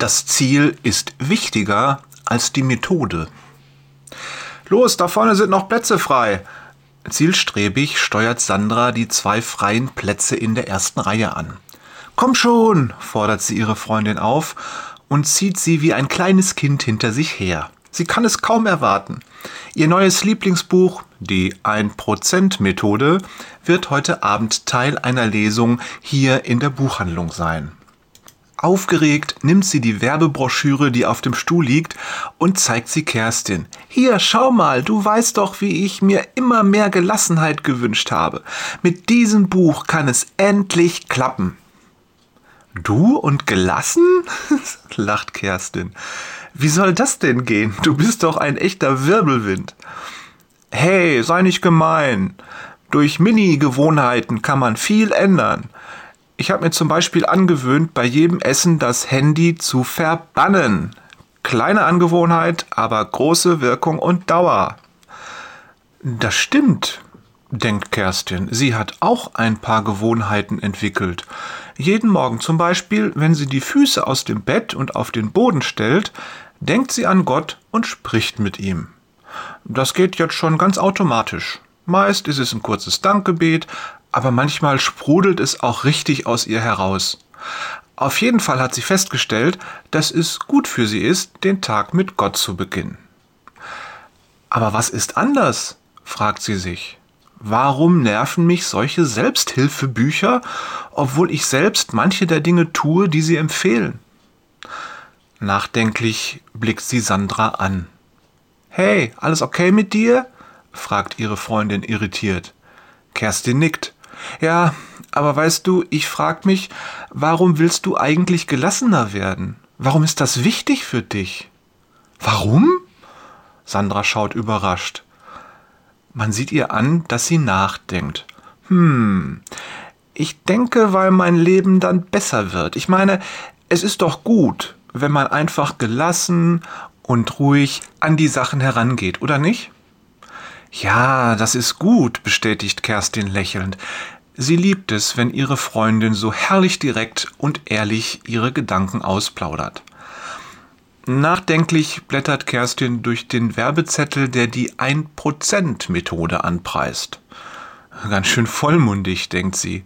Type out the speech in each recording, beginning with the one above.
Das Ziel ist wichtiger als die Methode. Los, da vorne sind noch Plätze frei. Zielstrebig steuert Sandra die zwei freien Plätze in der ersten Reihe an. Komm schon, fordert sie ihre Freundin auf und zieht sie wie ein kleines Kind hinter sich her. Sie kann es kaum erwarten. Ihr neues Lieblingsbuch, die 1%-Methode, wird heute Abend Teil einer Lesung hier in der Buchhandlung sein. Aufgeregt nimmt sie die Werbebroschüre, die auf dem Stuhl liegt, und zeigt sie Kerstin. Hier, schau mal, du weißt doch, wie ich mir immer mehr Gelassenheit gewünscht habe. Mit diesem Buch kann es endlich klappen. Du und gelassen? lacht Kerstin. Wie soll das denn gehen? Du bist doch ein echter Wirbelwind. Hey, sei nicht gemein. Durch Mini-Gewohnheiten kann man viel ändern. Ich habe mir zum Beispiel angewöhnt, bei jedem Essen das Handy zu verbannen. Kleine Angewohnheit, aber große Wirkung und Dauer. Das stimmt, denkt Kerstin. Sie hat auch ein paar Gewohnheiten entwickelt. Jeden Morgen zum Beispiel, wenn sie die Füße aus dem Bett und auf den Boden stellt, denkt sie an Gott und spricht mit ihm. Das geht jetzt schon ganz automatisch. Meist ist es ein kurzes Dankgebet, aber manchmal sprudelt es auch richtig aus ihr heraus. Auf jeden Fall hat sie festgestellt, dass es gut für sie ist, den Tag mit Gott zu beginnen. Aber was ist anders? fragt sie sich. Warum nerven mich solche Selbsthilfebücher, obwohl ich selbst manche der Dinge tue, die sie empfehlen? Nachdenklich blickt sie Sandra an. Hey, alles okay mit dir? fragt ihre Freundin irritiert. Kerstin nickt. Ja, aber weißt du, ich frag mich, warum willst du eigentlich gelassener werden? Warum ist das wichtig für dich? Warum? Sandra schaut überrascht. Man sieht ihr an, dass sie nachdenkt. Hm, ich denke, weil mein Leben dann besser wird. Ich meine, es ist doch gut, wenn man einfach gelassen und ruhig an die Sachen herangeht, oder nicht? Ja, das ist gut, bestätigt Kerstin lächelnd. Sie liebt es, wenn ihre Freundin so herrlich direkt und ehrlich ihre Gedanken ausplaudert. Nachdenklich blättert Kerstin durch den Werbezettel, der die 1%-Methode anpreist. Ganz schön vollmundig, denkt sie.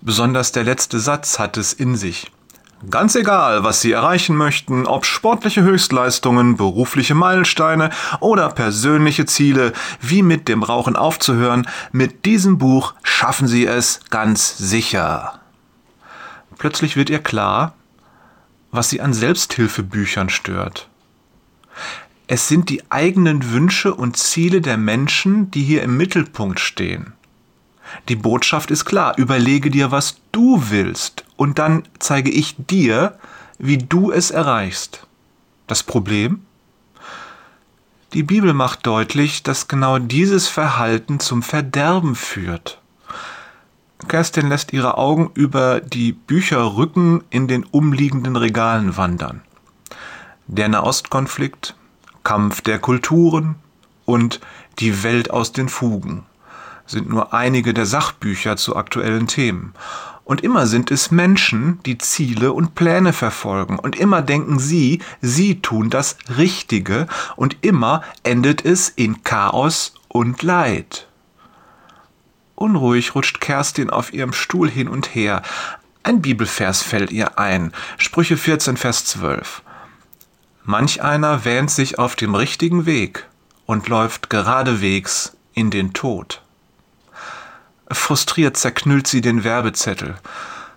Besonders der letzte Satz hat es in sich. Ganz egal, was Sie erreichen möchten, ob sportliche Höchstleistungen, berufliche Meilensteine oder persönliche Ziele, wie mit dem Rauchen aufzuhören, mit diesem Buch schaffen Sie es ganz sicher. Plötzlich wird ihr klar, was sie an Selbsthilfebüchern stört. Es sind die eigenen Wünsche und Ziele der Menschen, die hier im Mittelpunkt stehen. Die Botschaft ist klar, überlege dir, was du willst, und dann zeige ich dir, wie du es erreichst. Das Problem? Die Bibel macht deutlich, dass genau dieses Verhalten zum Verderben führt. Kerstin lässt ihre Augen über die Bücherrücken in den umliegenden Regalen wandern. Der Nahostkonflikt, Kampf der Kulturen und die Welt aus den Fugen sind nur einige der Sachbücher zu aktuellen Themen. Und immer sind es Menschen, die Ziele und Pläne verfolgen. Und immer denken sie, sie tun das Richtige. Und immer endet es in Chaos und Leid. Unruhig rutscht Kerstin auf ihrem Stuhl hin und her. Ein Bibelvers fällt ihr ein. Sprüche 14, Vers 12. Manch einer wähnt sich auf dem richtigen Weg und läuft geradewegs in den Tod. Frustriert zerknüllt sie den Werbezettel.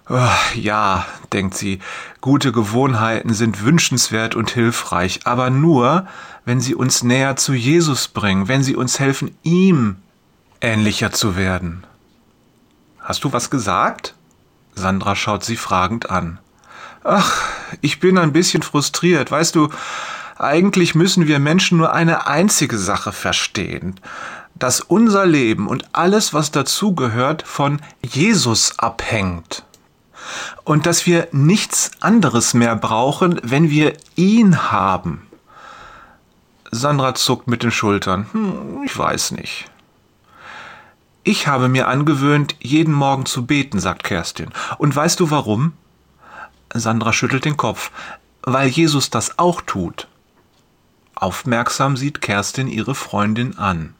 Oh, ja, denkt sie, gute Gewohnheiten sind wünschenswert und hilfreich, aber nur, wenn sie uns näher zu Jesus bringen, wenn sie uns helfen, ihm ähnlicher zu werden. Hast du was gesagt? Sandra schaut sie fragend an. Ach, ich bin ein bisschen frustriert. Weißt du, eigentlich müssen wir Menschen nur eine einzige Sache verstehen dass unser Leben und alles, was dazugehört, von Jesus abhängt. Und dass wir nichts anderes mehr brauchen, wenn wir ihn haben. Sandra zuckt mit den Schultern. Hm, ich weiß nicht. Ich habe mir angewöhnt, jeden Morgen zu beten, sagt Kerstin. Und weißt du warum? Sandra schüttelt den Kopf. weil Jesus das auch tut. Aufmerksam sieht Kerstin ihre Freundin an.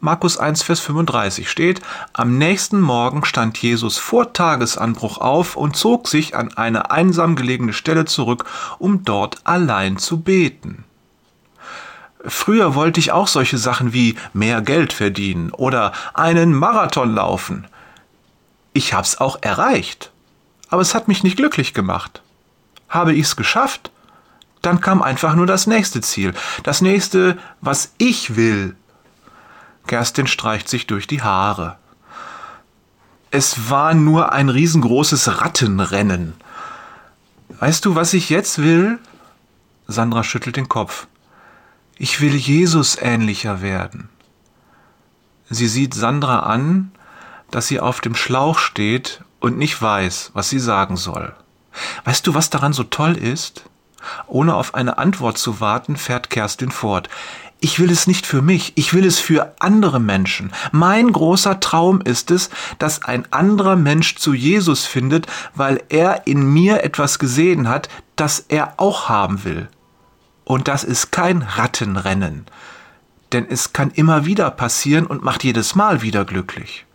Markus 1, Vers 35 steht, am nächsten Morgen stand Jesus vor Tagesanbruch auf und zog sich an eine einsam gelegene Stelle zurück, um dort allein zu beten. Früher wollte ich auch solche Sachen wie mehr Geld verdienen oder einen Marathon laufen. Ich hab's auch erreicht, aber es hat mich nicht glücklich gemacht. Habe ich's geschafft? Dann kam einfach nur das nächste Ziel, das nächste, was ich will, Kerstin streicht sich durch die Haare. Es war nur ein riesengroßes Rattenrennen. Weißt du, was ich jetzt will? Sandra schüttelt den Kopf. Ich will Jesus ähnlicher werden. Sie sieht Sandra an, dass sie auf dem Schlauch steht und nicht weiß, was sie sagen soll. Weißt du, was daran so toll ist? Ohne auf eine Antwort zu warten, fährt Kerstin fort. Ich will es nicht für mich, ich will es für andere Menschen. Mein großer Traum ist es, dass ein anderer Mensch zu Jesus findet, weil er in mir etwas gesehen hat, das er auch haben will. Und das ist kein Rattenrennen, denn es kann immer wieder passieren und macht jedes Mal wieder glücklich.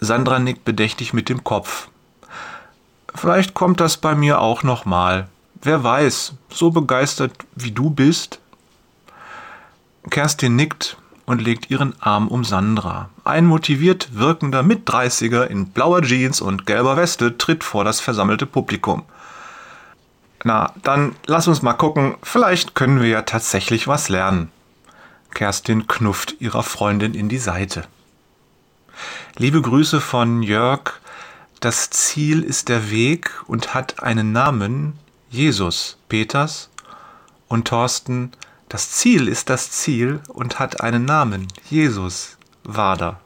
Sandra nickt bedächtig mit dem Kopf. Vielleicht kommt das bei mir auch noch mal. Wer weiß, so begeistert wie du bist, Kerstin nickt und legt ihren Arm um Sandra. Ein motiviert wirkender Mitdreißiger in blauer Jeans und gelber Weste tritt vor das versammelte Publikum. Na, dann lass uns mal gucken, vielleicht können wir ja tatsächlich was lernen. Kerstin knufft ihrer Freundin in die Seite. Liebe Grüße von Jörg. Das Ziel ist der Weg und hat einen Namen, Jesus, Peters und Thorsten, das Ziel ist das Ziel und hat einen Namen. Jesus, Wader.